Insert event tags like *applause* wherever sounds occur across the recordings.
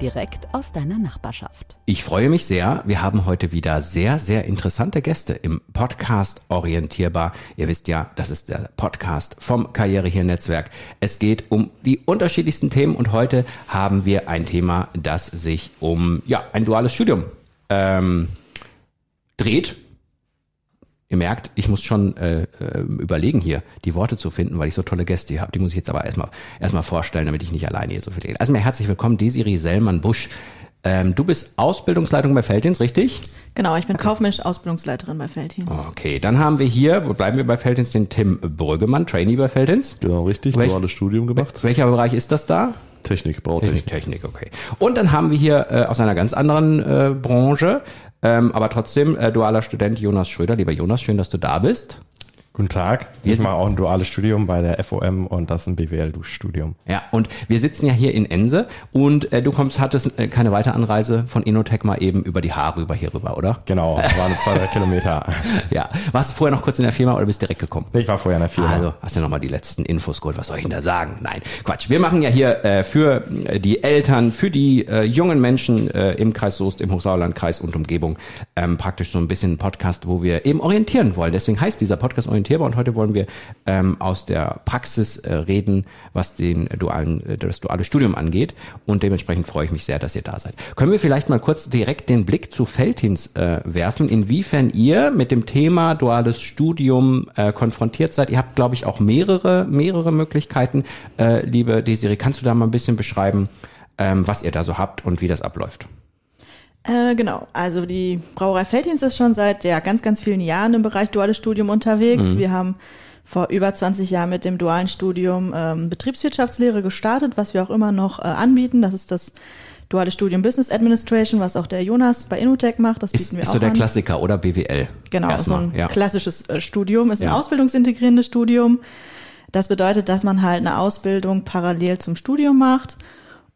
direkt aus deiner Nachbarschaft. Ich freue mich sehr. Wir haben heute wieder sehr, sehr interessante Gäste im Podcast Orientierbar. Ihr wisst ja, das ist der Podcast vom Karriere hier Netzwerk. Es geht um die unterschiedlichsten Themen und heute haben wir ein Thema, das sich um ja ein duales Studium ähm, dreht Ihr merkt, ich muss schon äh, äh, überlegen hier, die Worte zu finden, weil ich so tolle Gäste hier habe. Die muss ich jetzt aber erstmal erstmal vorstellen, damit ich nicht alleine hier so viel rede. Also mir herzlich willkommen, Desiree Sellmann-Busch. Ähm, du bist Ausbildungsleitung bei Feldins, richtig? Genau, ich bin kaufmännische Ausbildungsleiterin bei Feldins. Okay, dann haben wir hier, wo bleiben wir bei Feldins, den Tim Brüggemann, Trainee bei Feldins. Genau, richtig, Welch, duales Studium gemacht. Welcher Bereich ist das da? Technik, Bautechnik. Technik, okay. Und dann haben wir hier äh, aus einer ganz anderen äh, Branche ähm, aber trotzdem, äh, dualer Student Jonas Schröder. Lieber Jonas, schön, dass du da bist. Guten Tag. Wir ich mache auch ein duales Studium bei der FOM und das ist ein BWL-Studium. Ja, und wir sitzen ja hier in Ense und äh, du kommst, hattest äh, keine Weiteranreise von Inotech mal eben über die Haare rüber hier rüber, oder? Genau, das waren zwei drei *laughs* Kilometer. Ja. Warst du vorher noch kurz in der Firma oder bist direkt gekommen? Ich war vorher in der Firma. Also, hast du ja nochmal die letzten Infos geholt. Was soll ich denn da sagen? Nein, Quatsch. Wir machen ja hier äh, für äh, die Eltern, für die äh, jungen Menschen äh, im Kreis Soest, im Hochsauerlandkreis und Umgebung ähm, praktisch so ein bisschen ein Podcast, wo wir eben orientieren wollen. Deswegen heißt dieser Podcast orientieren orientierbar und heute wollen wir ähm, aus der Praxis äh, reden, was den dualen, äh, das duale Studium angeht und dementsprechend freue ich mich sehr, dass ihr da seid. Können wir vielleicht mal kurz direkt den Blick zu Feldhins äh, werfen, inwiefern ihr mit dem Thema duales Studium äh, konfrontiert seid? Ihr habt, glaube ich, auch mehrere, mehrere Möglichkeiten. Äh, liebe Desiree, kannst du da mal ein bisschen beschreiben, ähm, was ihr da so habt und wie das abläuft? Äh, genau, also die Brauerei Felddienst ist schon seit ja, ganz, ganz vielen Jahren im Bereich duales Studium unterwegs. Mhm. Wir haben vor über 20 Jahren mit dem dualen Studium ähm, Betriebswirtschaftslehre gestartet, was wir auch immer noch äh, anbieten. Das ist das duale Studium Business Administration, was auch der Jonas bei Innotech macht. Das bieten ist, wir ist auch so der an. Klassiker oder BWL? Genau, Erstmal, so ein ja. klassisches äh, Studium, ist ja. ein ausbildungsintegrierendes Studium. Das bedeutet, dass man halt eine Ausbildung parallel zum Studium macht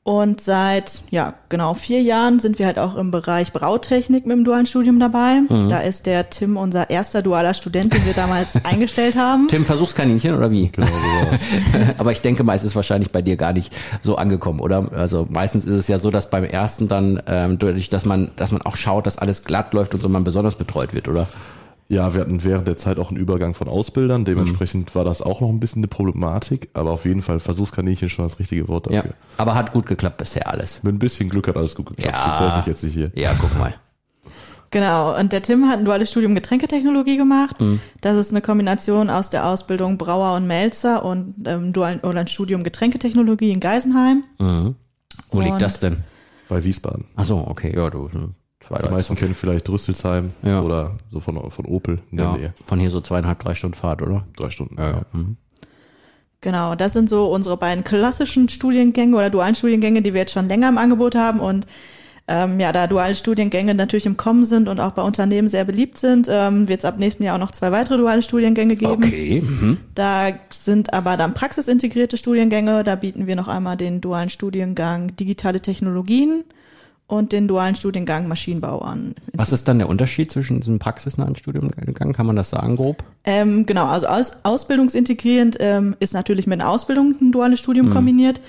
und seit, ja, genau vier Jahren sind wir halt auch im Bereich Brautechnik mit dem dualen Studium dabei. Mhm. Da ist der Tim unser erster dualer Student, den wir damals *laughs* eingestellt haben. Tim, Versuchskaninchen oder wie? Genau, *laughs* Aber ich denke mal, es ist wahrscheinlich bei dir gar nicht so angekommen, oder? Also meistens ist es ja so, dass beim ersten dann, ähm, dadurch, dass man, dass man auch schaut, dass alles glatt läuft und so man besonders betreut wird, oder? Ja, wir hatten während der Zeit auch einen Übergang von Ausbildern. Dementsprechend mhm. war das auch noch ein bisschen eine Problematik. Aber auf jeden Fall Versuchskaninchen schon das richtige Wort dafür. Ja, aber hat gut geklappt bisher alles. Mit ein bisschen Glück hat alles gut geklappt. Ja, Sonst ich jetzt nicht hier. Ja, guck mal. *laughs* Genau, und der Tim hat ein duales Studium Getränketechnologie gemacht. Mhm. Das ist eine Kombination aus der Ausbildung Brauer und Melzer und ähm, dualen, oder ein Studium Getränketechnologie in Geisenheim. Mhm. Wo und liegt das denn? Bei Wiesbaden. Ach so, okay, ja, du Zwei, die meisten kennen vielleicht Rüsselsheim ja. oder so von, von Opel in ja, der Nähe. Von hier so zweieinhalb, drei Stunden Fahrt, oder? Drei Stunden, ja. ja. Mhm. Genau, das sind so unsere beiden klassischen Studiengänge oder dualen Studiengänge, die wir jetzt schon länger im Angebot haben. Und ähm, ja, da duale Studiengänge natürlich im Kommen sind und auch bei Unternehmen sehr beliebt sind, ähm, wird es ab nächstem Jahr auch noch zwei weitere duale Studiengänge geben. Okay. Mhm. Da sind aber dann praxisintegrierte Studiengänge. Da bieten wir noch einmal den dualen Studiengang Digitale Technologien und den dualen Studiengang Maschinenbau an. Was ist dann der Unterschied zwischen diesem praxisnahen Studiengang? Kann man das sagen grob? Ähm, genau, also aus, ausbildungsintegrierend ähm, ist natürlich mit einer Ausbildung ein duales Studium mhm. kombiniert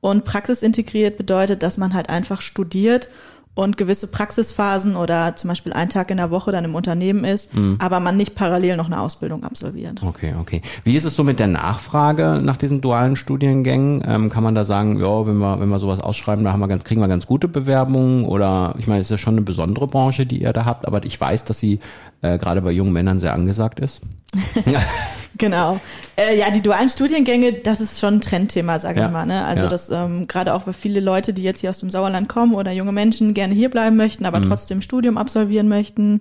und praxisintegriert bedeutet, dass man halt einfach studiert und gewisse Praxisphasen oder zum Beispiel einen Tag in der Woche dann im Unternehmen ist, mhm. aber man nicht parallel noch eine Ausbildung absolviert. Okay, okay. Wie ist es so mit der Nachfrage nach diesen dualen Studiengängen? Ähm, kann man da sagen, ja, wenn wir, wenn wir sowas ausschreiben, da haben wir ganz, kriegen wir ganz gute Bewerbungen oder ich meine, es ist ja schon eine besondere Branche, die ihr da habt, aber ich weiß, dass sie äh, gerade bei jungen Männern sehr angesagt ist. *laughs* genau. Äh, ja, die dualen Studiengänge, das ist schon ein Trendthema, sage ja. ich mal. Ne? Also ja. das ähm, gerade auch für viele Leute, die jetzt hier aus dem Sauerland kommen oder junge Menschen gerne hier bleiben möchten, aber mhm. trotzdem Studium absolvieren möchten.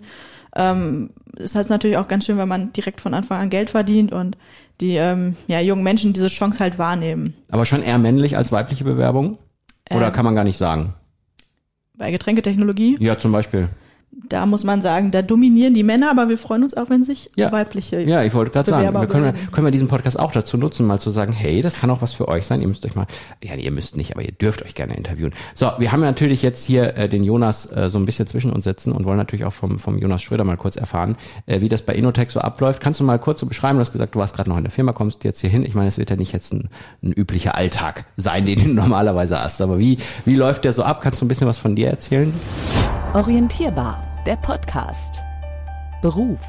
Ähm, ist halt natürlich auch ganz schön, wenn man direkt von Anfang an Geld verdient und die ähm, ja, jungen Menschen diese Chance halt wahrnehmen. Aber schon eher männlich als weibliche Bewerbung? Oder ähm, kann man gar nicht sagen? bei Getränketechnologie. Ja, zum Beispiel da muss man sagen, da dominieren die Männer, aber wir freuen uns auch, wenn sich ja. weibliche Ja, ich wollte gerade sagen, wir können, können wir diesen Podcast auch dazu nutzen, mal zu sagen, hey, das kann auch was für euch sein. Ihr müsst euch mal, ja, ihr müsst nicht, aber ihr dürft euch gerne interviewen. So, wir haben natürlich jetzt hier äh, den Jonas äh, so ein bisschen zwischen uns setzen und wollen natürlich auch vom, vom Jonas Schröder mal kurz erfahren, äh, wie das bei Inotech so abläuft. Kannst du mal kurz so beschreiben, du hast gesagt, du warst gerade noch in der Firma, kommst jetzt hier hin. Ich meine, es wird ja nicht jetzt ein, ein üblicher Alltag sein, den du *laughs* normalerweise hast, aber wie, wie läuft der so ab? Kannst du ein bisschen was von dir erzählen? Orientierbar der Podcast. Beruf.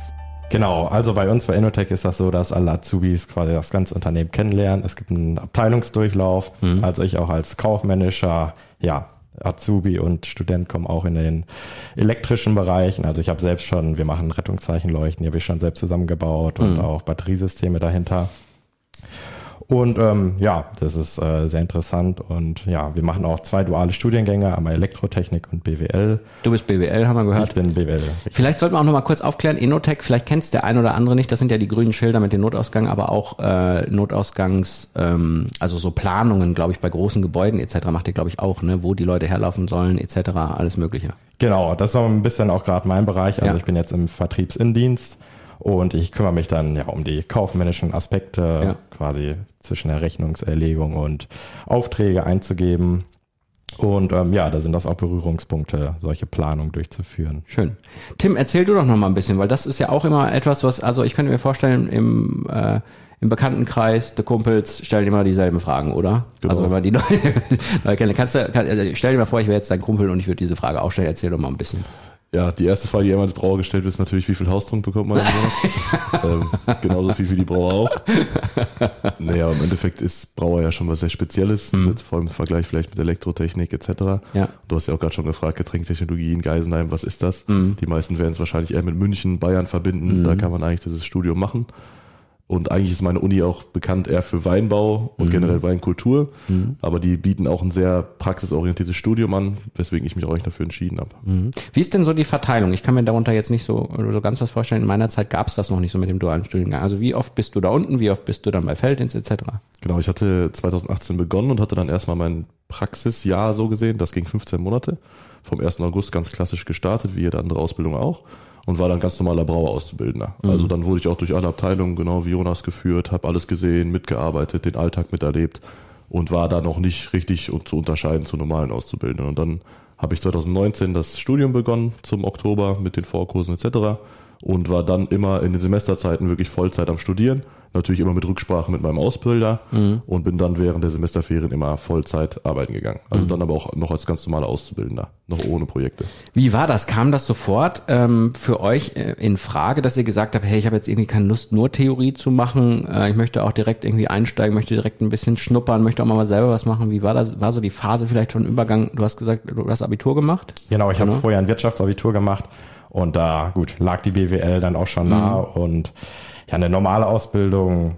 Genau, also bei uns bei Innotech ist das so, dass alle Azubis quasi das ganze Unternehmen kennenlernen. Es gibt einen Abteilungsdurchlauf. Mhm. Also ich auch als Kaufmanager, ja, Azubi und Student kommen auch in den elektrischen Bereichen. Also ich habe selbst schon, wir machen Rettungszeichenleuchten, die habe ich schon selbst zusammengebaut und mhm. auch Batteriesysteme dahinter. Und ähm, ja, das ist äh, sehr interessant. Und ja, wir machen auch zwei duale Studiengänge, einmal Elektrotechnik und BWL. Du bist BWL, haben wir gehört. Ich bin BWL. Richtig. Vielleicht sollten wir auch nochmal kurz aufklären, Enotech, vielleicht kennst der ein oder andere nicht, das sind ja die grünen Schilder mit den Notausgang, aber auch äh, Notausgangs, ähm, also so Planungen, glaube ich, bei großen Gebäuden etc. macht ihr, glaube ich, auch, ne, wo die Leute herlaufen sollen etc., alles mögliche. Genau, das ist so ein bisschen auch gerade mein Bereich. Also ja. ich bin jetzt im Vertriebsindienst. Und ich kümmere mich dann ja um die kaufmännischen Aspekte, ja. quasi zwischen der Rechnungserlegung und Aufträge einzugeben. Und ähm, ja, da sind das auch Berührungspunkte, solche Planungen durchzuführen. Schön. Tim, erzähl du doch noch mal ein bisschen, weil das ist ja auch immer etwas, was, also ich könnte mir vorstellen, im, äh, im Bekanntenkreis der Kumpels stellen immer dieselben Fragen, oder? Genau. Also wenn man die *laughs* neu kennen, kannst du, kann, also stell dir mal vor, ich wäre jetzt dein Kumpel und ich würde diese Frage auch stellen, erzähl doch mal ein bisschen. Ja, die erste Frage, die jemand Brauer gestellt wird, ist natürlich, wie viel Haustrunk bekommt man im Monat? *laughs* ähm, genauso viel wie die Brauer auch. naja, im Endeffekt ist Brauer ja schon was sehr Spezielles, mhm. vor allem im Vergleich vielleicht mit Elektrotechnik etc. Ja. Du hast ja auch gerade schon gefragt, Getränktechnologie in Geisenheim, was ist das? Mhm. Die meisten werden es wahrscheinlich eher mit München, Bayern verbinden. Mhm. Da kann man eigentlich dieses Studium machen. Und eigentlich ist meine Uni auch bekannt eher für Weinbau und mhm. generell Weinkultur. Mhm. Aber die bieten auch ein sehr praxisorientiertes Studium an, weswegen ich mich auch dafür entschieden habe. Mhm. Wie ist denn so die Verteilung? Ich kann mir darunter jetzt nicht so, so ganz was vorstellen. In meiner Zeit gab es das noch nicht so mit dem dualen Studiengang. Also wie oft bist du da unten? Wie oft bist du dann bei Feldins etc.? Genau, ich hatte 2018 begonnen und hatte dann erstmal mein Praxisjahr so gesehen. Das ging 15 Monate. Vom 1. August ganz klassisch gestartet, wie jede andere Ausbildung auch und war dann ganz normaler Brauerauszubildender. Mhm. Also dann wurde ich auch durch alle Abteilungen, genau wie Jonas, geführt, habe alles gesehen, mitgearbeitet, den Alltag miterlebt und war da noch nicht richtig zu unterscheiden zu normalen Auszubildenden. Und dann habe ich 2019 das Studium begonnen zum Oktober mit den Vorkursen etc. und war dann immer in den Semesterzeiten wirklich Vollzeit am Studieren natürlich immer mit Rücksprache mit meinem Ausbilder mhm. und bin dann während der Semesterferien immer Vollzeit arbeiten gegangen. Also mhm. dann aber auch noch als ganz normaler Auszubildender, noch ohne Projekte. Wie war das? Kam das sofort ähm, für euch äh, in Frage, dass ihr gesagt habt, hey, ich habe jetzt irgendwie keine Lust, nur Theorie zu machen, äh, ich möchte auch direkt irgendwie einsteigen, möchte direkt ein bisschen schnuppern, möchte auch mal selber was machen. Wie war das? War so die Phase vielleicht von Übergang? Du hast gesagt, du hast Abitur gemacht? Genau, ich genau. habe vorher ein Wirtschaftsabitur gemacht und da, gut, lag die BWL dann auch schon mhm. nah und ja, eine normale Ausbildung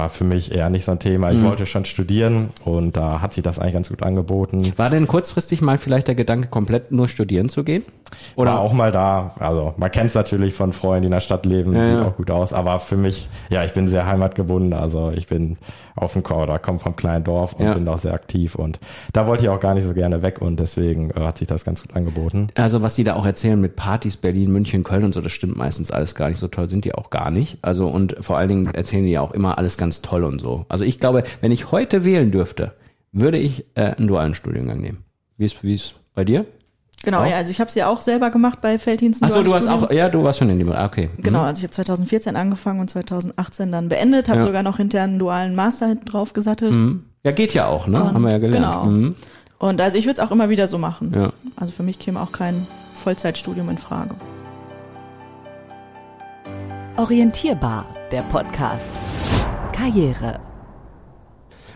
war für mich eher nicht so ein Thema. Ich mhm. wollte schon studieren und da hat sich das eigentlich ganz gut angeboten. War denn kurzfristig mal vielleicht der Gedanke, komplett nur studieren zu gehen? Oder war auch mal da. Also man kennt es natürlich von Freunden, die in der Stadt leben, ja, sieht ja. auch gut aus. Aber für mich, ja, ich bin sehr heimatgebunden. Also ich bin auf dem oder komme vom kleinen Dorf und ja. bin auch sehr aktiv. Und da wollte ich auch gar nicht so gerne weg und deswegen äh, hat sich das ganz gut angeboten. Also was die da auch erzählen mit Partys, Berlin, München, Köln und so, das stimmt meistens alles gar nicht. So toll sind die auch gar nicht. Also und vor allen Dingen erzählen die ja auch immer alles ganz toll und so. Also ich glaube, wenn ich heute wählen dürfte, würde ich äh, einen dualen Studiengang nehmen. Wie ist wie ist bei dir? Genau, auch? ja, also ich habe es ja auch selber gemacht bei Felddiensten. Achso, du hast auch, ja, du warst schon in dem, okay. Mhm. Genau, also ich habe 2014 angefangen und 2018 dann beendet, habe ja. sogar noch hinterher einen dualen Master drauf gesattelt. Mhm. Ja, geht ja auch, ne? Und, Haben wir ja gelernt. Genau. Mhm. Und also ich würde es auch immer wieder so machen. Ja. Also für mich käme auch kein Vollzeitstudium in Frage. Orientierbar, der Podcast. Karriere.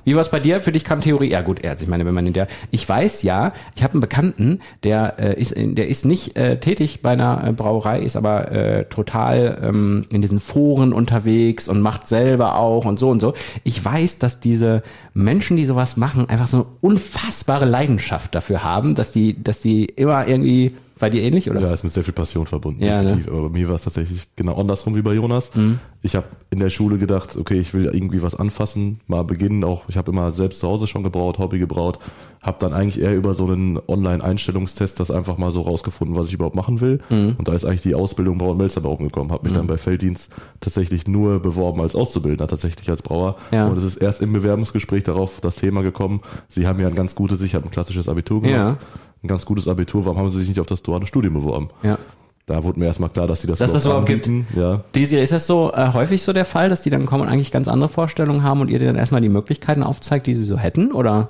Wie war es bei dir? Für dich kam Theorie. Ja gut, also ich meine, wenn man in der, ich weiß ja, ich habe einen Bekannten, der äh, ist, der ist nicht äh, tätig bei einer äh, Brauerei, ist aber äh, total ähm, in diesen Foren unterwegs und macht selber auch und so und so. Ich weiß, dass diese Menschen, die sowas machen, einfach so eine unfassbare Leidenschaft dafür haben, dass die, dass die immer irgendwie Bei dir ähnlich, oder? Ja, ist mit sehr viel Passion verbunden, Ja, ne? definitiv. Aber bei mir war es tatsächlich genau andersrum wie bei Jonas. Mhm. Ich habe in der Schule gedacht, okay, ich will irgendwie was anfassen, mal beginnen. Auch ich habe immer selbst zu Hause schon gebraut, Hobby gebraut. Habe dann eigentlich eher über so einen Online-Einstellungstest das einfach mal so rausgefunden, was ich überhaupt machen will. Mhm. Und da ist eigentlich die Ausbildung Brauer und Melzer bei rumgekommen. Habe mich dann bei Felddienst tatsächlich nur beworben als Auszubildender, tatsächlich als Brauer. Ja. Und es ist erst im Bewerbungsgespräch darauf das Thema gekommen. Sie haben ja ein ganz gutes, ich habe ein klassisches Abitur gemacht. Ein ganz gutes Abitur, warum haben Sie sich nicht auf das duale Studium beworben? Ja. Da wurde mir erstmal klar, dass sie das, Dass das überhaupt anbieten. Ja. Desiree, ist das so äh, häufig so der Fall, dass die dann kommen und eigentlich ganz andere Vorstellungen haben und ihr dir dann erstmal die Möglichkeiten aufzeigt, die sie so hätten? Oder?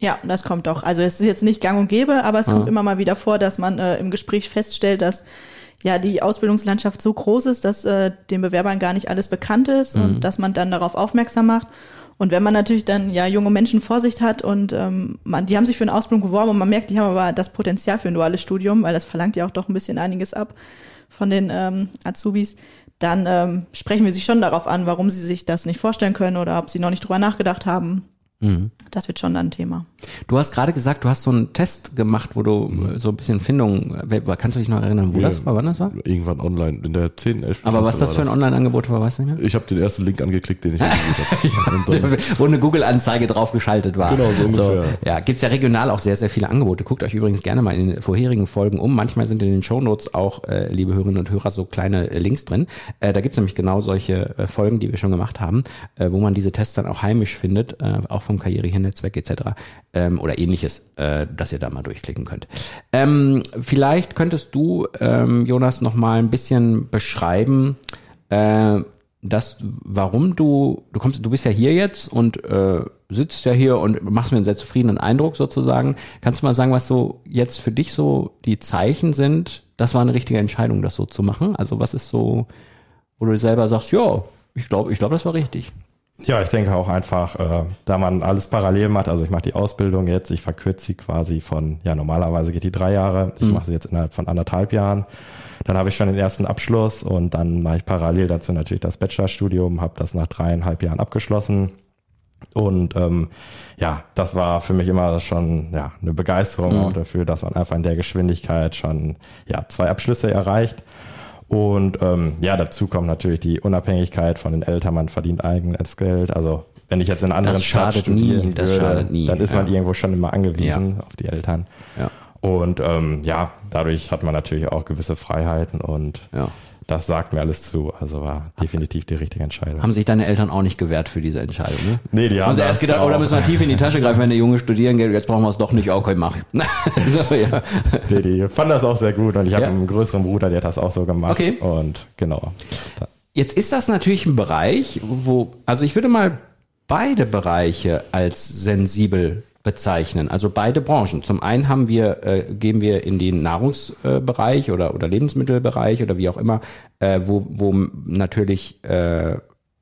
Ja, das kommt auch. Also es ist jetzt nicht gang und gäbe, aber es kommt immer mal wieder vor, dass man äh, im Gespräch feststellt, dass ja die Ausbildungslandschaft so groß ist, dass äh, den Bewerbern gar nicht alles bekannt ist und dass man dann darauf aufmerksam macht. Und wenn man natürlich dann ja junge Menschen vor sich hat und ähm, man, die haben sich für eine Ausbildung beworben und man merkt, die haben aber das Potenzial für ein duales Studium, weil das verlangt ja auch doch ein bisschen einiges ab von den ähm, Azubis, dann ähm, sprechen wir sie schon darauf an, warum sie sich das nicht vorstellen können oder ob sie noch nicht drüber nachgedacht haben. Das wird schon dann ein Thema. Du hast gerade gesagt, du hast so einen Test gemacht, wo du äh, so ein bisschen Findung, äh, kannst du dich noch erinnern, wo Ja. das war, wann das war? Irgendwann online, in der 10, 11. Aber was das für ein Online-Angebot war, weißt du nicht mehr? Ich habe den ersten Link angeklickt, den ich gesucht habe. *laughs* Wo eine Google-Anzeige drauf geschaltet war. Genau, so ungefähr. ja, gibt's ja regional auch sehr, sehr viele Angebote. Guckt euch übrigens gerne mal in den vorherigen Folgen um. Manchmal sind in den Shownotes auch, äh, liebe Hörerinnen und Hörer, so kleine äh, Links drin. Äh, da gibt's nämlich genau solche äh, Folgen, die wir schon gemacht haben, äh, wo man diese Tests dann auch heimisch findet, äh, auch vom Karrierenetzwerk etc. Ähm, oder ähnliches, äh, dass ihr da mal durchklicken könnt. Ähm, vielleicht könntest du, ähm, Jonas, noch mal ein bisschen beschreiben, äh, das, warum du, du kommst, du bist ja hier jetzt und äh, sitzt ja hier und machst mir einen sehr zufriedenen Eindruck sozusagen. Kannst du mal sagen, was so jetzt für dich so die Zeichen sind? Das war eine richtige Entscheidung, das so zu machen. Also was ist so, wo du selber sagst, ja, ich glaube, ich glaube, das war richtig. Ja, ich denke auch einfach, äh, da man alles parallel macht, also ich mache die Ausbildung jetzt, ich verkürze sie quasi von, ja normalerweise geht die drei Jahre, ich mache sie jetzt innerhalb von anderthalb Jahren. Dann habe ich schon den ersten Abschluss und dann mache ich parallel dazu natürlich das Bachelorstudium, habe das nach dreieinhalb Jahren abgeschlossen. Und ähm, ja, das war für mich immer schon ja eine Begeisterung auch dafür, dass man einfach in der Geschwindigkeit schon ja zwei Abschlüsse erreicht. Und ähm, ja, dazu kommt natürlich die Unabhängigkeit von den Eltern. Man verdient eigenes Geld. Also wenn ich jetzt in einer anderen Das Stadt schadet nie, studieren das würde, schadet nie, dann ist man ja. irgendwo schon immer angewiesen auf die Eltern. Ja. Und ähm, ja, dadurch hat man natürlich auch gewisse Freiheiten und Ja. Das sagt mir alles zu. Also war definitiv die richtige Entscheidung. Haben sich deine Eltern auch nicht gewehrt für diese Entscheidung, ne? Nee, die haben sie erst gedacht, oh, da müssen wir tief in die Tasche greifen, wenn der Junge studieren geht, jetzt brauchen wir es doch nicht, okay, mach ich. *laughs* so, ja. Nee, die fanden das auch sehr gut und ich habe Ja. einen größeren Bruder, der hat das auch so gemacht. Okay. Und genau. Jetzt ist das natürlich ein Bereich, wo, also ich würde mal beide Bereiche als sensibel bezeichnen, also beide Branchen. Zum einen haben wir, äh, gehen wir in den Nahrungsbereich oder, oder Lebensmittelbereich oder wie auch immer, äh, wo, wo natürlich äh,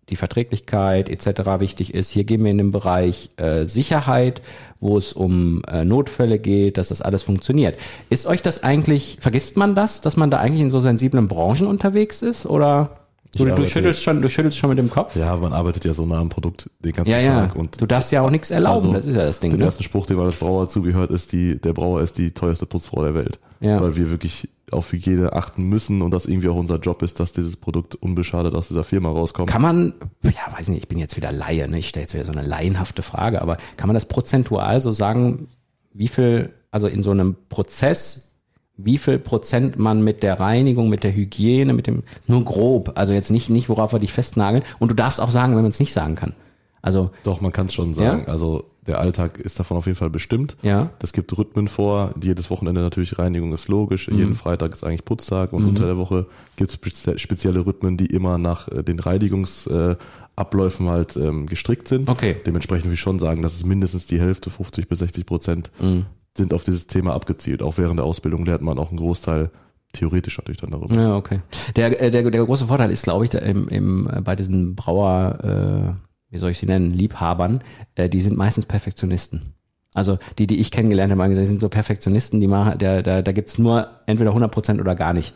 die Verträglichkeit etc. wichtig ist. Hier gehen wir in den Bereich äh, Sicherheit, wo es um äh, Notfälle geht, dass das alles funktioniert. Ist euch das eigentlich, vergisst man das, dass man da eigentlich in so sensiblen Branchen unterwegs ist? Oder du, du schüttelst schon, du schüttelst schon mit dem Kopf? ja, man arbeitet ja so nah am Produkt den ganzen Ja, ja. Tag. Und Du darfst ja auch nichts erlauben, Also, das ist ja das Ding. den Ne? ersten Spruch, den man als Brauer zugehört, ist die, der Brauer ist die teuerste Putzfrau der Welt. Ja. Weil wir wirklich auf Hygiene achten müssen und das irgendwie auch unser Job ist, dass dieses Produkt unbeschadet aus dieser Firma rauskommt. Kann man, ja, weiß nicht, ich bin jetzt wieder Laie, ne? ich stelle jetzt wieder so eine laienhafte Frage, aber kann man das prozentual so sagen, wie viel, also in so einem Prozess, wie viel Prozent man mit der Reinigung, mit der Hygiene, mit dem, nur grob, also jetzt nicht, nicht worauf wir dich festnageln und du darfst auch sagen, wenn man es nicht sagen kann. Also, Doch, man kann es schon sagen. Ja? Also der Alltag ist davon auf jeden Fall bestimmt. Ja. Das gibt Rhythmen vor. Jedes Wochenende natürlich Reinigung ist logisch. Mhm. Jeden Freitag ist eigentlich Putztag und unter der Woche gibt es spezielle Rhythmen, die immer nach äh, den Reinigungsabläufen halt ähm, gestrickt sind. Okay. Dementsprechend will ich schon sagen, dass es mindestens die Hälfte, 50 bis 60 Prozent, Mhm. Sind auf dieses Thema abgezielt. Auch während der Ausbildung lernt man auch einen Großteil theoretisch natürlich dann darüber. Ja, okay. Der, äh, der, der große Vorteil ist, glaube ich, im, im, äh, bei diesen Brauer, äh, wie soll ich sie nennen, Liebhabern, äh, die sind meistens Perfektionisten. Also die, die ich kennengelernt habe, die sind so Perfektionisten, die machen, da, da, da gibt's nur entweder 100% oder gar nicht.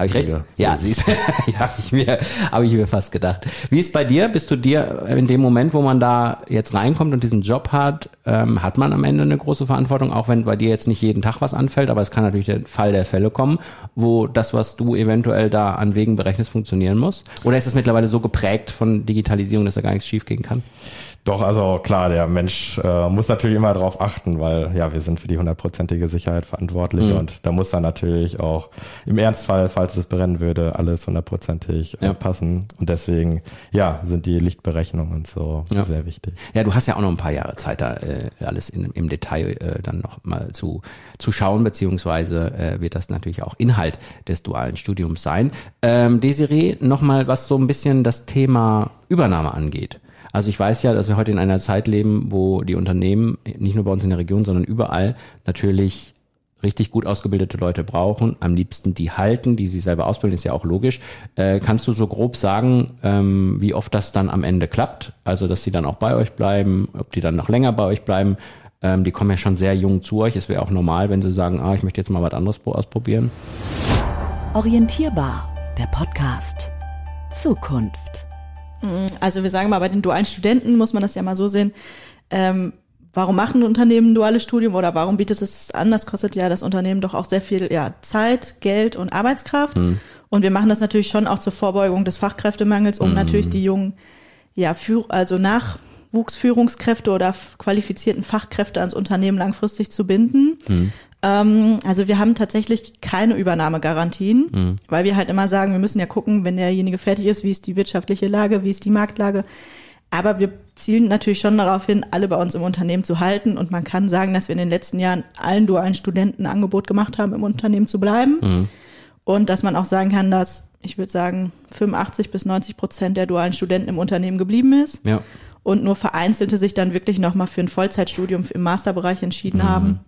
Habe ich recht? Ja, siehst *laughs* ja, habe ich mir, habe ich mir fast gedacht. Wie ist bei dir? Bist du dir in dem Moment, wo man da jetzt reinkommt und diesen Job hat, ähm, hat man am Ende eine große Verantwortung, auch wenn bei dir jetzt nicht jeden Tag was anfällt, aber es kann natürlich der Fall der Fälle kommen, wo das, was du eventuell da an Wegen berechnest, funktionieren muss? Oder ist es mittlerweile so geprägt von Digitalisierung, dass da gar nichts schief gehen kann? Doch, also klar, der Mensch äh, muss natürlich immer darauf achten, weil ja, wir sind für die hundertprozentige Sicherheit verantwortlich Mhm. und da muss dann natürlich auch im Ernstfall, falls es brennen würde, alles hundertprozentig äh, Ja. passen. Und deswegen, ja, sind die Lichtberechnungen und so Ja. sehr wichtig. Ja, du hast ja auch noch ein paar Jahre Zeit, da äh, alles in, im Detail äh, dann noch mal zu, zu schauen, beziehungsweise äh, wird das natürlich auch Inhalt des dualen Studiums sein. Ähm, Desiree, nochmal, was so ein bisschen das Thema Übernahme angeht. Also ich weiß ja, dass wir heute in einer Zeit leben, wo die Unternehmen, nicht nur bei uns in der Region, sondern überall natürlich richtig gut ausgebildete Leute brauchen, am liebsten die halten, die sie selber ausbilden, ist ja auch logisch. Äh, kannst du so grob sagen, ähm, wie oft das dann am Ende klappt? Also, dass sie dann auch bei euch bleiben, ob die dann noch länger bei euch bleiben? Ähm, die kommen ja schon sehr jung zu euch. Es wäre auch normal, wenn sie sagen, ah, ich möchte jetzt mal was anderes pro- ausprobieren. Orientierbar, der Podcast. Zukunft. Also wir sagen mal, bei den dualen Studenten muss man das ja mal so sehen. Ähm, warum machen Unternehmen ein duales Studium oder warum bietet es an? Das kostet ja das Unternehmen doch auch sehr viel ja, Zeit, Geld und Arbeitskraft. Und wir machen das natürlich schon auch zur Vorbeugung des Fachkräftemangels, um natürlich die jungen, ja, Führ also Nachwuchsführungskräfte oder qualifizierten Fachkräfte ans Unternehmen langfristig zu binden. Ähm, also wir haben tatsächlich keine Übernahmegarantien, weil wir halt immer sagen, wir müssen ja gucken, wenn derjenige fertig ist, wie ist die wirtschaftliche Lage, wie ist die Marktlage. Aber wir zielen natürlich schon darauf hin, alle bei uns im Unternehmen zu halten. Und man kann sagen, dass wir in den letzten Jahren allen dualen Studenten ein Angebot gemacht haben, im Unternehmen zu bleiben. Und dass man auch sagen kann, dass, ich würde sagen, 85 bis 90 Prozent der dualen Studenten im Unternehmen geblieben ist Ja. und nur vereinzelte sich dann wirklich nochmal für ein Vollzeitstudium im Masterbereich entschieden haben.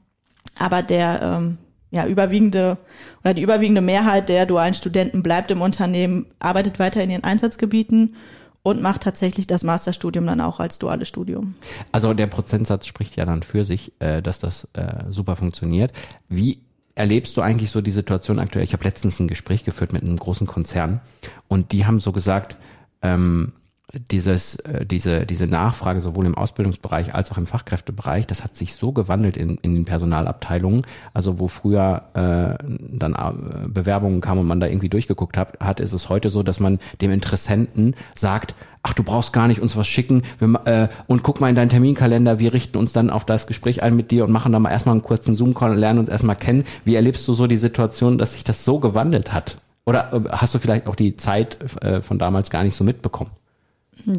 Aber der ähm, ja, überwiegende oder die überwiegende Mehrheit der dualen Studenten bleibt im Unternehmen, arbeitet weiter in ihren Einsatzgebieten und macht tatsächlich das Masterstudium dann auch als duales Studium. Also der Prozentsatz spricht ja dann für sich, äh, dass das äh, super funktioniert. Wie erlebst du eigentlich so die Situation aktuell? Ich habe letztens ein Gespräch geführt mit einem großen Konzern und die haben so gesagt, ähm, dieses, äh, diese, diese Nachfrage sowohl im Ausbildungsbereich als auch im Fachkräftebereich, das hat sich so gewandelt in, in den Personalabteilungen. Also wo früher äh, dann äh, Bewerbungen kamen und man da irgendwie durchgeguckt hat, hat, ist es heute so, dass man dem Interessenten sagt, ach, du brauchst gar nicht uns was schicken wir, äh, und guck mal in deinen Terminkalender, wir richten uns dann auf das Gespräch ein mit dir und machen dann mal erstmal einen kurzen Zoom-Call und lernen uns erstmal kennen. Wie erlebst du so die Situation, dass sich das so gewandelt hat? Oder äh, hast du vielleicht auch die Zeit äh, von damals gar nicht so mitbekommen?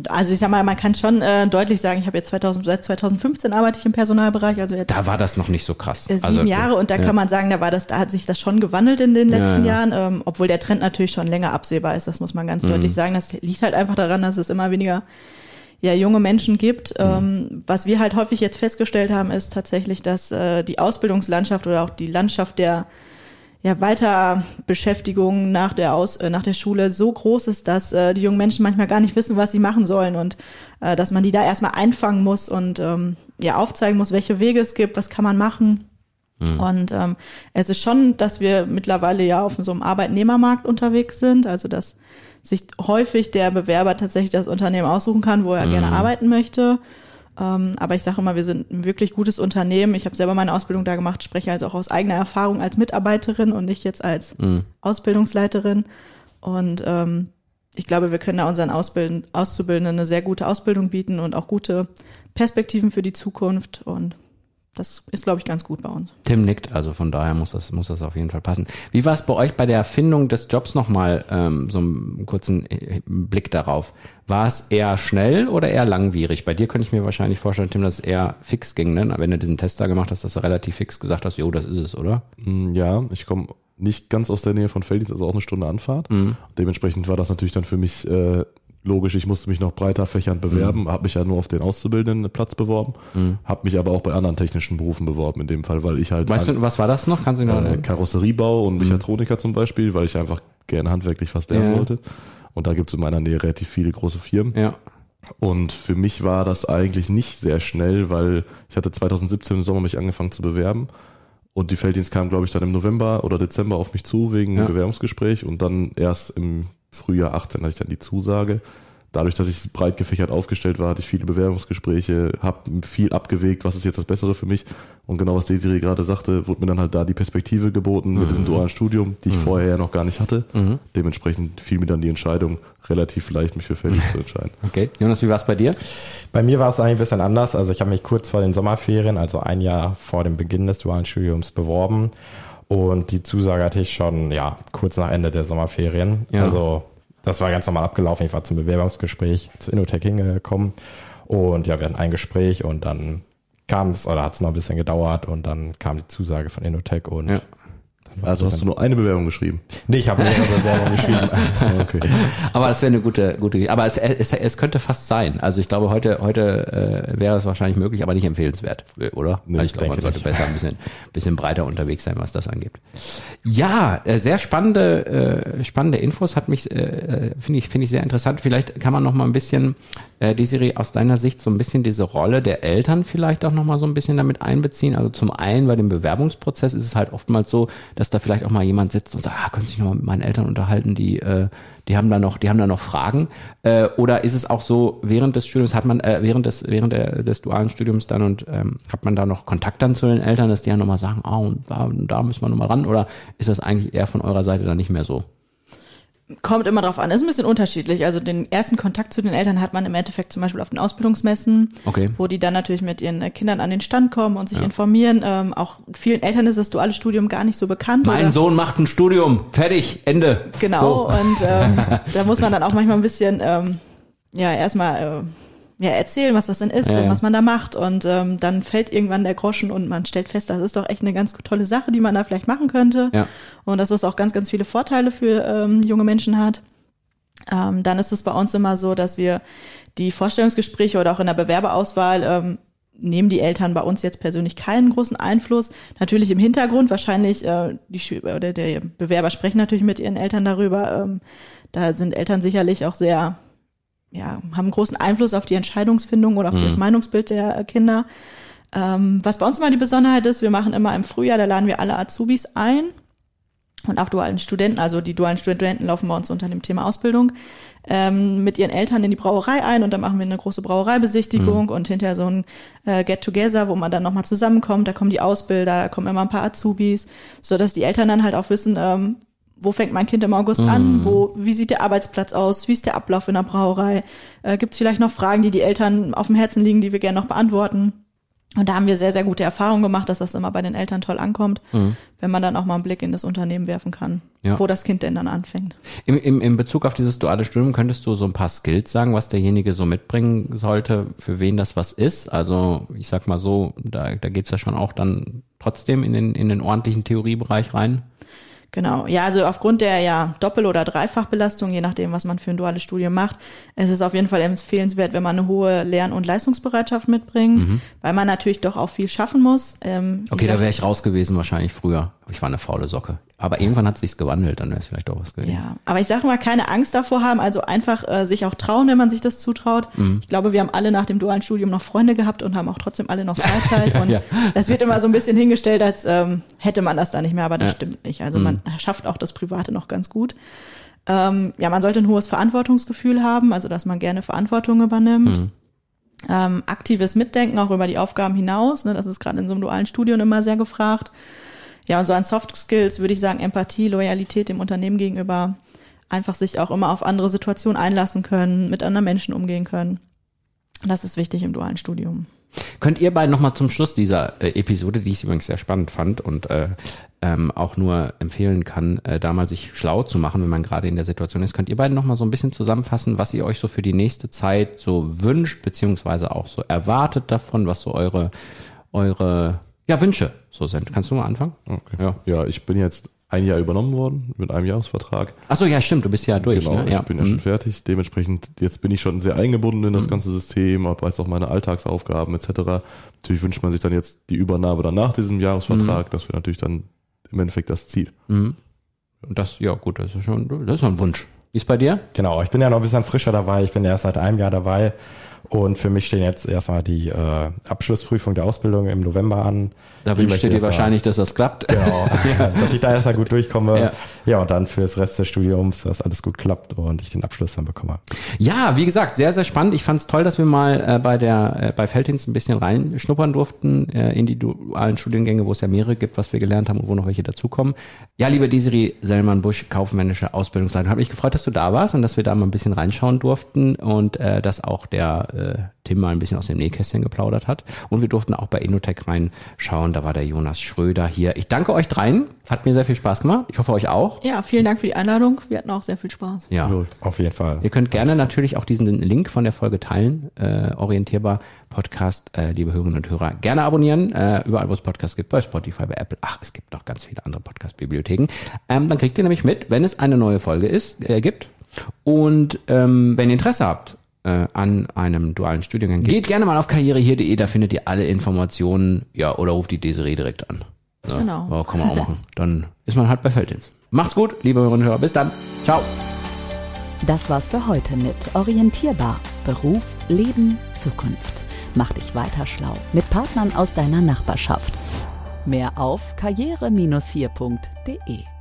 Also ich sag mal, man kann schon äh, deutlich sagen, ich habe jetzt 2000, seit 2015 arbeite ich im Personalbereich, also jetzt Da war das noch nicht so krass. äh, sieben Also, Jahre und da ja. kann man sagen, da war das, da hat sich das schon gewandelt in den letzten Ja, Jahren, ähm, obwohl der Trend natürlich schon länger absehbar ist, das muss man Mhm. ganz deutlich sagen. Das liegt halt einfach daran, dass es immer weniger ja, junge Menschen gibt. Mhm. Ähm, was wir halt häufig jetzt festgestellt haben, ist tatsächlich, dass äh, die Ausbildungslandschaft oder auch die Landschaft der ja, Weiterbeschäftigung nach der Aus äh, nach der Schule so groß ist, dass äh, die jungen Menschen manchmal gar nicht wissen, was sie machen sollen und äh, dass man die da erstmal einfangen muss und ähm, ja aufzeigen muss, welche Wege es gibt, was kann man machen. Und ähm, es ist schon, dass wir mittlerweile ja auf so einem Arbeitnehmermarkt unterwegs sind, also dass sich häufig der Bewerber tatsächlich das Unternehmen aussuchen kann, wo er gerne arbeiten möchte. Ähm, aber ich sage immer, wir sind ein wirklich gutes Unternehmen. Ich habe selber meine Ausbildung da gemacht, spreche also auch aus eigener Erfahrung als Mitarbeiterin und nicht jetzt als Ausbildungsleiterin. Und ähm, ich glaube, wir können da unseren Ausbilden, Auszubildenden eine sehr gute Ausbildung bieten und auch gute Perspektiven für die Zukunft. Und das ist, glaube ich, ganz gut bei uns. Tim nickt, also von daher muss das, muss das auf jeden Fall passen. Wie war es bei euch bei der Erfindung des Jobs nochmal, ähm, so einen kurzen äh, Blick darauf? War es eher schnell oder eher langwierig? Bei dir könnte ich mir wahrscheinlich vorstellen, Tim, dass es eher fix ging, ne? Wenn du diesen Test da gemacht hast, dass du relativ fix gesagt hast, jo, das ist es, oder? Mm, Ja, ich komme nicht ganz aus der Nähe von Felddienst, also auch eine Stunde Anfahrt. Dementsprechend war das natürlich dann für mich äh, logisch. Ich musste mich noch breiter fächernd bewerben, habe mich ja nur auf den auszubildenden Platz beworben, habe mich aber auch bei anderen technischen Berufen beworben in dem Fall, weil ich halt Weißt du, was war das noch? Kannst du noch äh, Karosseriebau und Mechatroniker zum Beispiel, weil ich einfach gerne handwerklich was lernen Ja. wollte. Und da gibt es in meiner Nähe relativ viele große Firmen. Ja. Und für mich war das eigentlich nicht sehr schnell, weil ich hatte 2017 im Sommer mich angefangen zu bewerben Und die Felddienst kam, glaube ich, dann im November oder Dezember auf mich zu wegen Ja. Bewerbungsgespräch und dann erst im Frühjahr 18 hatte ich dann die Zusage. Dadurch, dass ich breit gefächert aufgestellt war, hatte ich viele Bewerbungsgespräche, habe viel abgewegt, was ist jetzt das Bessere für mich. Und genau was Desiree gerade sagte, wurde mir dann halt da die Perspektive geboten mit diesem dualen Studium, die ich vorher ja noch gar nicht hatte. Dementsprechend fiel mir dann die Entscheidung relativ leicht, mich für Felddienst zu entscheiden. Okay. Jonas, wie war es bei dir? Bei mir war es eigentlich ein bisschen anders. Also ich habe mich kurz vor den Sommerferien, also ein Jahr vor dem Beginn des dualen Studiums beworben. Und die Zusage hatte ich schon, ja, kurz nach Ende der Sommerferien. Ja. Also das war ganz normal abgelaufen. Ich war zum Bewerbungsgespräch zu Innotech hingekommen. Und ja, wir hatten ein Gespräch und dann kam es, oder hat es noch ein bisschen gedauert und dann kam die Zusage von Innotech und Ja. Also hast du nur eine Bewerbung geschrieben? Nee, ich habe mehrere Bewerbungen *laughs* geschrieben. Okay. Aber das wäre eine gute, gute, aber es, es, es könnte fast sein. Also ich glaube, heute, heute äh, wäre es wahrscheinlich möglich, aber nicht empfehlenswert, oder? Nee, also ich glaube, man sollte nicht. besser ein bisschen, bisschen breiter unterwegs sein, was das angeht. Ja, äh, sehr spannende, äh, spannende Infos, hat mich, äh, finde ich, finde ich sehr interessant. Vielleicht kann man noch mal ein bisschen, äh, Desiree, aus deiner Sicht so ein bisschen diese Rolle der Eltern vielleicht auch noch mal so ein bisschen damit einbeziehen. Also zum einen bei dem Bewerbungsprozess ist es halt oftmals so, dass da vielleicht auch mal jemand sitzt und sagt, ah, könnte ich noch mal mit meinen Eltern unterhalten, die, äh, die haben da noch, die haben da noch Fragen. Äh, oder ist es auch so, während des Studiums hat man, äh, während des, während der, des dualen Studiums dann und ähm, hat man da noch Kontakt dann zu den Eltern, dass die ja nochmal sagen, ah, und da, und da müssen wir nochmal ran? Oder ist das eigentlich eher von eurer Seite dann nicht mehr so? Kommt immer drauf an. Ist ein bisschen unterschiedlich. Also den ersten Kontakt zu den Eltern hat man im Endeffekt zum Beispiel auf den Ausbildungsmessen, Okay. wo die dann natürlich mit ihren äh, Kindern an den Stand kommen und sich Ja. informieren. Ähm, auch vielen Eltern ist das duale Studium gar nicht so bekannt. Mein oder- Sohn macht ein Studium, fertig, Ende. Genau. So. Und ähm, *laughs* da muss man dann auch manchmal ein bisschen, ähm, ja, erstmal äh, ja, erzählen, was das denn ist Ja, und was man da macht. Und ähm, dann fällt irgendwann der Groschen und man stellt fest, das ist doch echt eine ganz tolle Sache, die man da vielleicht machen könnte. Ja. Und dass das auch ganz, ganz viele Vorteile für ähm, junge Menschen hat. Ähm, dann ist es bei uns immer so, dass wir die Vorstellungsgespräche oder auch in der Bewerberauswahl ähm, nehmen die Eltern bei uns jetzt persönlich keinen großen Einfluss. Natürlich im Hintergrund, wahrscheinlich äh, die oder der Bewerber sprechen natürlich mit ihren Eltern darüber. Ähm, da sind Eltern sicherlich auch sehr, ja, haben großen Einfluss auf die Entscheidungsfindung oder auf das Meinungsbild der äh, Kinder. Ähm, was bei uns immer die Besonderheit ist, wir machen immer im Frühjahr, da laden wir alle Azubis ein. Und auch dualen Studenten, also die dualen Studenten laufen bei uns unter dem Thema Ausbildung, ähm, mit ihren Eltern in die Brauerei ein und dann machen wir eine große Brauereibesichtigung und hinterher so ein äh, Get-Together, wo man dann nochmal zusammenkommt, da kommen die Ausbilder, da kommen immer ein paar Azubis, so dass die Eltern dann halt auch wissen, ähm, wo fängt mein Kind im August an, wo, wie sieht der Arbeitsplatz aus, wie ist der Ablauf in der Brauerei, äh, gibt es vielleicht noch Fragen, die die Eltern auf dem Herzen liegen, die wir gerne noch beantworten. Und da haben wir sehr, sehr gute Erfahrungen gemacht, dass das immer bei den Eltern toll ankommt, wenn man dann auch mal einen Blick in das Unternehmen werfen kann, Ja. wo das Kind denn dann anfängt. Im, im, Im Bezug auf dieses duale Studium könntest du so ein paar Skills sagen, was derjenige so mitbringen sollte, für wen das was ist. Also ich sag mal so, da, da geht's ja schon auch dann trotzdem in den, in den ordentlichen Theoriebereich rein. Genau. Ja, also aufgrund der ja Doppel- oder Dreifachbelastung, je nachdem, was man für ein duales Studium macht, ist es auf jeden Fall empfehlenswert, wenn man eine hohe Lern- und Leistungsbereitschaft mitbringt, weil man natürlich doch auch viel schaffen muss. Ähm, Okay, da wäre ich raus gewesen wahrscheinlich früher. Ich war eine faule Socke. Aber irgendwann hat sich's gewandelt, dann wäre es vielleicht auch was gewesen. Ja, aber ich sage mal, keine Angst davor haben, also einfach äh, sich auch trauen, wenn man sich das zutraut. Mhm. Ich glaube, wir haben alle nach dem dualen Studium noch Freunde gehabt und haben auch trotzdem alle noch Freizeit. *laughs* und ja. das wird immer so ein bisschen hingestellt, als ähm, hätte man das da nicht mehr, aber das Ja. Mhm. stimmt nicht. Also man schafft auch das Private noch ganz gut. Ähm, ja, man sollte ein hohes Verantwortungsgefühl haben, also dass man gerne Verantwortung übernimmt. Mhm. Ähm, aktives Mitdenken auch über die Aufgaben hinaus, ne, das ist gerade in so einem dualen Studium immer sehr gefragt. Ja, und so an Soft Skills würde ich sagen, Empathie, Loyalität dem Unternehmen gegenüber, einfach sich auch immer auf andere Situationen einlassen können, mit anderen Menschen umgehen können. Das ist wichtig im dualen Studium. Könnt ihr beiden nochmal zum Schluss dieser äh, Episode, die ich übrigens sehr spannend fand und äh, ähm, auch nur empfehlen kann, äh, da mal sich schlau zu machen, wenn man gerade in der Situation ist, könnt ihr beiden nochmal so ein bisschen zusammenfassen, was ihr euch so für die nächste Zeit so wünscht, beziehungsweise auch so erwartet davon, was so eure, eure ja, Wünsche so sind. Kannst du mal anfangen? Okay. Ja. Ja, ich bin jetzt ein Jahr übernommen worden mit einem Jahresvertrag. Achso, ja, stimmt, du bist ja durch. Genau, ne? ja. ich bin ja schon fertig. Dementsprechend, jetzt bin ich schon sehr eingebunden in das ganze System, weiß auch meine Alltagsaufgaben etc. Natürlich wünscht man sich dann jetzt die Übernahme dann nach diesem Jahresvertrag. Das wäre natürlich dann im Endeffekt das Ziel. Und das, ja gut, das ist schon, das ist schon ein Wunsch. Wie ist bei dir? Genau, ich bin ja noch ein bisschen frischer dabei. Ich bin erst seit einem Jahr dabei. Und für mich stehen jetzt erstmal die äh, Abschlussprüfung der Ausbildung im November an. Da wünscht ihr dir wahrscheinlich, dass das klappt. Genau, *laughs* ja. *laughs* dass ich da erstmal gut durchkomme. Ja. ja, und dann fürs Rest des Studiums, dass alles gut klappt und ich den Abschluss dann bekomme. Ja, wie gesagt, sehr, sehr spannend. Ich fand es toll, dass wir mal äh, bei der äh, bei Feldhins ein bisschen reinschnuppern durften äh, in die dualen Studiengänge, wo es ja mehrere gibt, was wir gelernt haben und wo noch welche dazukommen. Ja, lieber Desiree Sellmann-Busch, kaufmännische Ausbildungsleitung, habe mich gefreut, dass du da warst und dass wir da mal ein bisschen reinschauen durften und äh, dass auch der äh, Tim mal ein bisschen aus dem Nähkästchen geplaudert hat. Und wir durften auch bei Innotech reinschauen. Da war der Jonas Schröder hier. Ich danke euch dreien. Hat mir sehr viel Spaß gemacht. Ich hoffe euch auch. Ja, vielen Dank für die Einladung. Wir hatten auch sehr viel Spaß. Ja, auf jeden Fall. Ihr könnt gerne natürlich auch diesen Link von der Folge teilen. Äh, orientierbar Podcast, äh, liebe Hörerinnen und Hörer, gerne abonnieren. Äh, überall, wo es Podcasts gibt, bei Spotify, bei Apple. Ach, es gibt noch ganz viele andere Podcast-Bibliotheken. Ähm, dann kriegt ihr nämlich mit, wenn es eine neue Folge ist, äh, gibt. Und ähm, wenn ihr Interesse habt äh, an einem dualen Studiengang, geht gerne mal auf karrierehier.de, da findet ihr alle Informationen, ja, oder ruft die Desiree direkt an. Ja, genau. Ja, kann man auch machen. Dann ist man halt bei Feldins. Macht's gut, liebe Hörerinnen und Hörer. Bis dann. Ciao. Das war's für heute mit Orientierbar. Beruf, Leben, Zukunft. Mach dich weiter schlau mit Partnern aus deiner Nachbarschaft. Mehr auf karriere-hier.de